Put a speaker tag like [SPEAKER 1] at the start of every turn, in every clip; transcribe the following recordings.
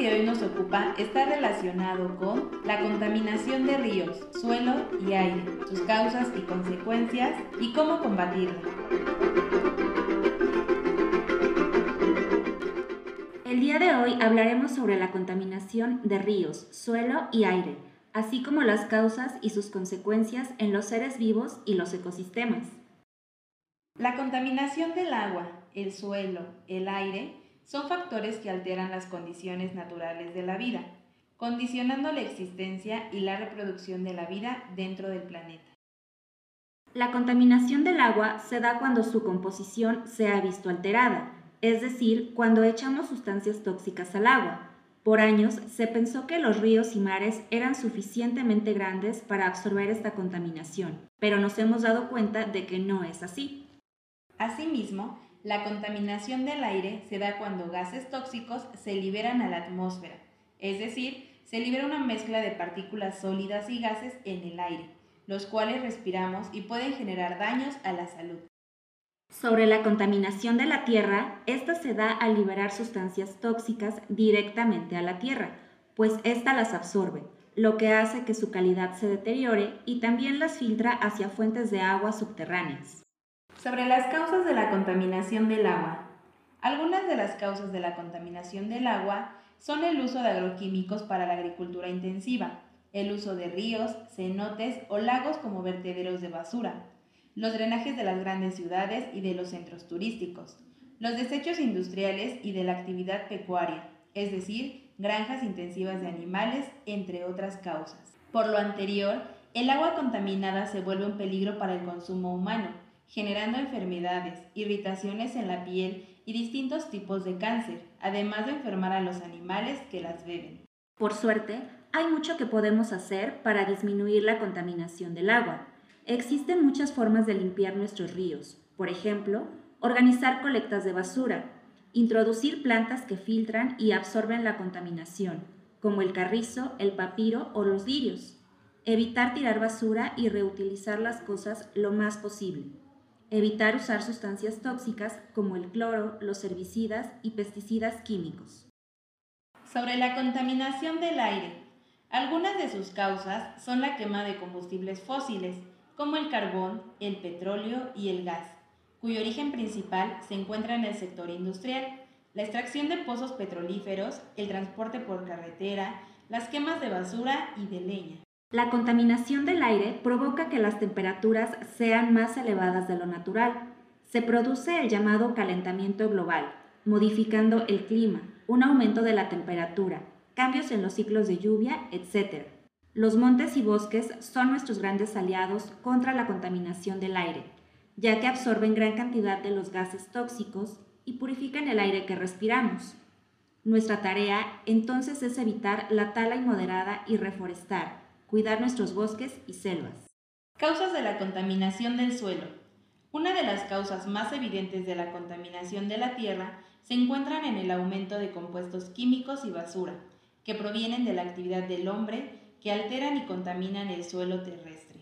[SPEAKER 1] Que hoy nos ocupa está relacionado con la contaminación de ríos, suelo y aire, sus causas y consecuencias y cómo combatirla.
[SPEAKER 2] El día de hoy hablaremos sobre la contaminación de ríos, suelo y aire, así como las causas y sus consecuencias en los seres vivos y los ecosistemas.
[SPEAKER 1] La contaminación del agua, el suelo, el aire, son factores que alteran las condiciones naturales de la vida, condicionando la existencia y la reproducción de la vida dentro del planeta.
[SPEAKER 2] La contaminación del agua se da cuando su composición se ha visto alterada, es decir, cuando echamos sustancias tóxicas al agua. Por años se pensó que los ríos y mares eran suficientemente grandes para absorber esta contaminación, pero nos hemos dado cuenta de que no es así.
[SPEAKER 1] Asimismo, la contaminación del aire se da cuando gases tóxicos se liberan a la atmósfera, es decir, se libera una mezcla de partículas sólidas y gases en el aire, los cuales respiramos y pueden generar daños a la salud.
[SPEAKER 2] Sobre la contaminación de la tierra, esta se da al liberar sustancias tóxicas directamente a la tierra, pues ésta las absorbe, lo que hace que su calidad se deteriore y también las filtra hacia fuentes de agua subterráneas.
[SPEAKER 1] Sobre las causas de la contaminación del agua. Algunas de las causas de la contaminación del agua son el uso de agroquímicos para la agricultura intensiva, el uso de ríos, cenotes o lagos como vertederos de basura, los drenajes de las grandes ciudades y de los centros turísticos, los desechos industriales y de la actividad pecuaria, es decir, granjas intensivas de animales, entre otras causas. Por lo anterior, el agua contaminada se vuelve un peligro para el consumo humano, generando enfermedades, irritaciones en la piel y distintos tipos de cáncer, además de enfermar a los animales que las beben.
[SPEAKER 2] Por suerte, hay mucho que podemos hacer para disminuir la contaminación del agua. Existen muchas formas de limpiar nuestros ríos, por ejemplo, organizar colectas de basura, introducir plantas que filtran y absorben la contaminación, como el carrizo, el papiro o los lirios, evitar tirar basura y reutilizar las cosas lo más posible Evitar usar sustancias tóxicas como el cloro, los herbicidas y pesticidas químicos.
[SPEAKER 1] Sobre la contaminación del aire. Algunas de sus causas son la quema de combustibles fósiles, como el carbón, el petróleo y el gas, cuyo origen principal se encuentra en el sector industrial, la extracción de pozos petrolíferos, el transporte por carretera, las quemas de basura y de leña.
[SPEAKER 2] La contaminación del aire provoca que las temperaturas sean más elevadas de lo natural. Se produce el llamado calentamiento global, modificando el clima, un aumento de la temperatura, cambios en los ciclos de lluvia, etc. Los montes y bosques son nuestros grandes aliados contra la contaminación del aire, ya que absorben gran cantidad de los gases tóxicos y purifican el aire que respiramos. Nuestra tarea entonces es evitar la tala inmoderada y reforestar, cuidar nuestros bosques y selvas.
[SPEAKER 1] Causas de la contaminación del suelo. Una de las causas más evidentes de la contaminación de la tierra se encuentran en el aumento de compuestos químicos y basura, que provienen de la actividad del hombre que alteran y contaminan el suelo terrestre.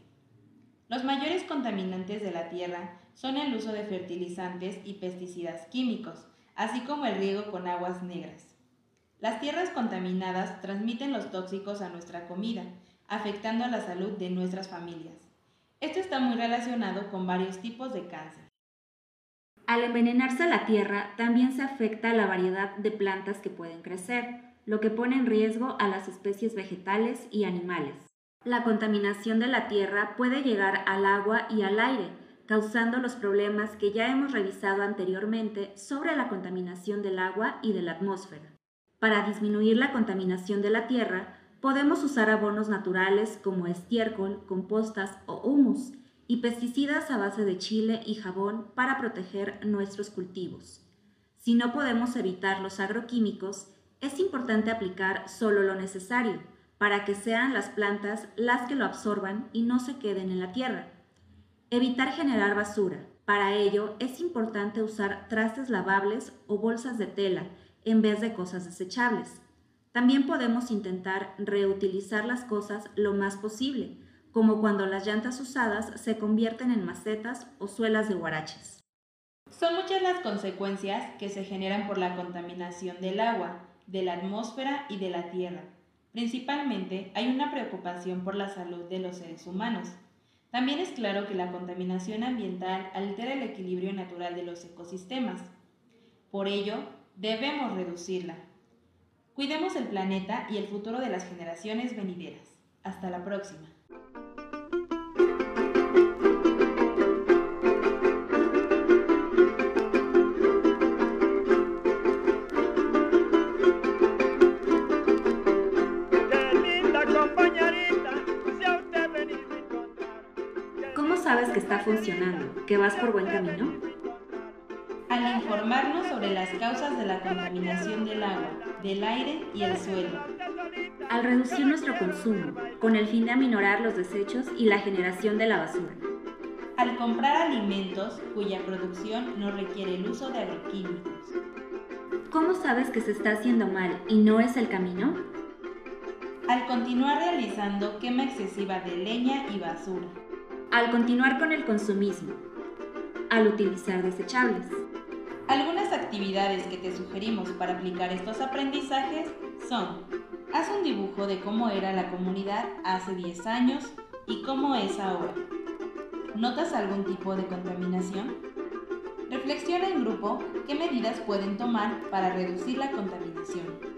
[SPEAKER 1] Los mayores contaminantes de la tierra son el uso de fertilizantes y pesticidas químicos, así como el riego con aguas negras. Las tierras contaminadas transmiten los tóxicos a nuestra comida, afectando a la salud de nuestras familias. Esto está muy relacionado con varios tipos de cáncer.
[SPEAKER 2] Al envenenarse la tierra, también se afecta la variedad de plantas que pueden crecer, lo que pone en riesgo a las especies vegetales y animales. La contaminación de la tierra puede llegar al agua y al aire, causando los problemas que ya hemos revisado anteriormente sobre la contaminación del agua y de la atmósfera. Para disminuir la contaminación de la tierra, Podemos usar abonos naturales como estiércol, compostas o humus y pesticidas a base de chile y jabón para proteger nuestros cultivos. Si no podemos evitar los agroquímicos, es importante aplicar solo lo necesario, para que sean las plantas las que lo absorban y no se queden en la tierra. Evitar generar basura. Para ello es importante usar trastes lavables o bolsas de tela en vez de cosas desechables. También podemos intentar reutilizar las cosas lo más posible, como cuando las llantas usadas se convierten en macetas o suelas de guaraches.
[SPEAKER 1] Son muchas las consecuencias que se generan por la contaminación del agua, de la atmósfera y de la tierra. Principalmente hay una preocupación por la salud de los seres humanos. También es claro que la contaminación ambiental altera el equilibrio natural de los ecosistemas. Por ello, debemos reducirla. Cuidemos el planeta y el futuro de las generaciones venideras. Hasta la próxima.
[SPEAKER 2] ¿Cómo sabes que está funcionando? ¿Que vas por buen camino?
[SPEAKER 1] Al informarnos sobre las causas de la contaminación del agua, del aire y el suelo.
[SPEAKER 2] Al reducir nuestro consumo, con el fin de aminorar los desechos y la generación de la basura.
[SPEAKER 1] Al comprar alimentos cuya producción no requiere el uso de agroquímicos.
[SPEAKER 2] ¿Cómo sabes que se está haciendo mal y no es el camino?
[SPEAKER 1] Al continuar realizando quema excesiva de leña y basura.
[SPEAKER 2] Al continuar con el consumismo. Al utilizar desechables.
[SPEAKER 1] Algunas actividades que te sugerimos para aplicar estos aprendizajes son, haz un dibujo de cómo era la comunidad hace 10 años y cómo es ahora. ¿Notas algún tipo de contaminación? Reflexiona en grupo qué medidas pueden tomar para reducir la contaminación.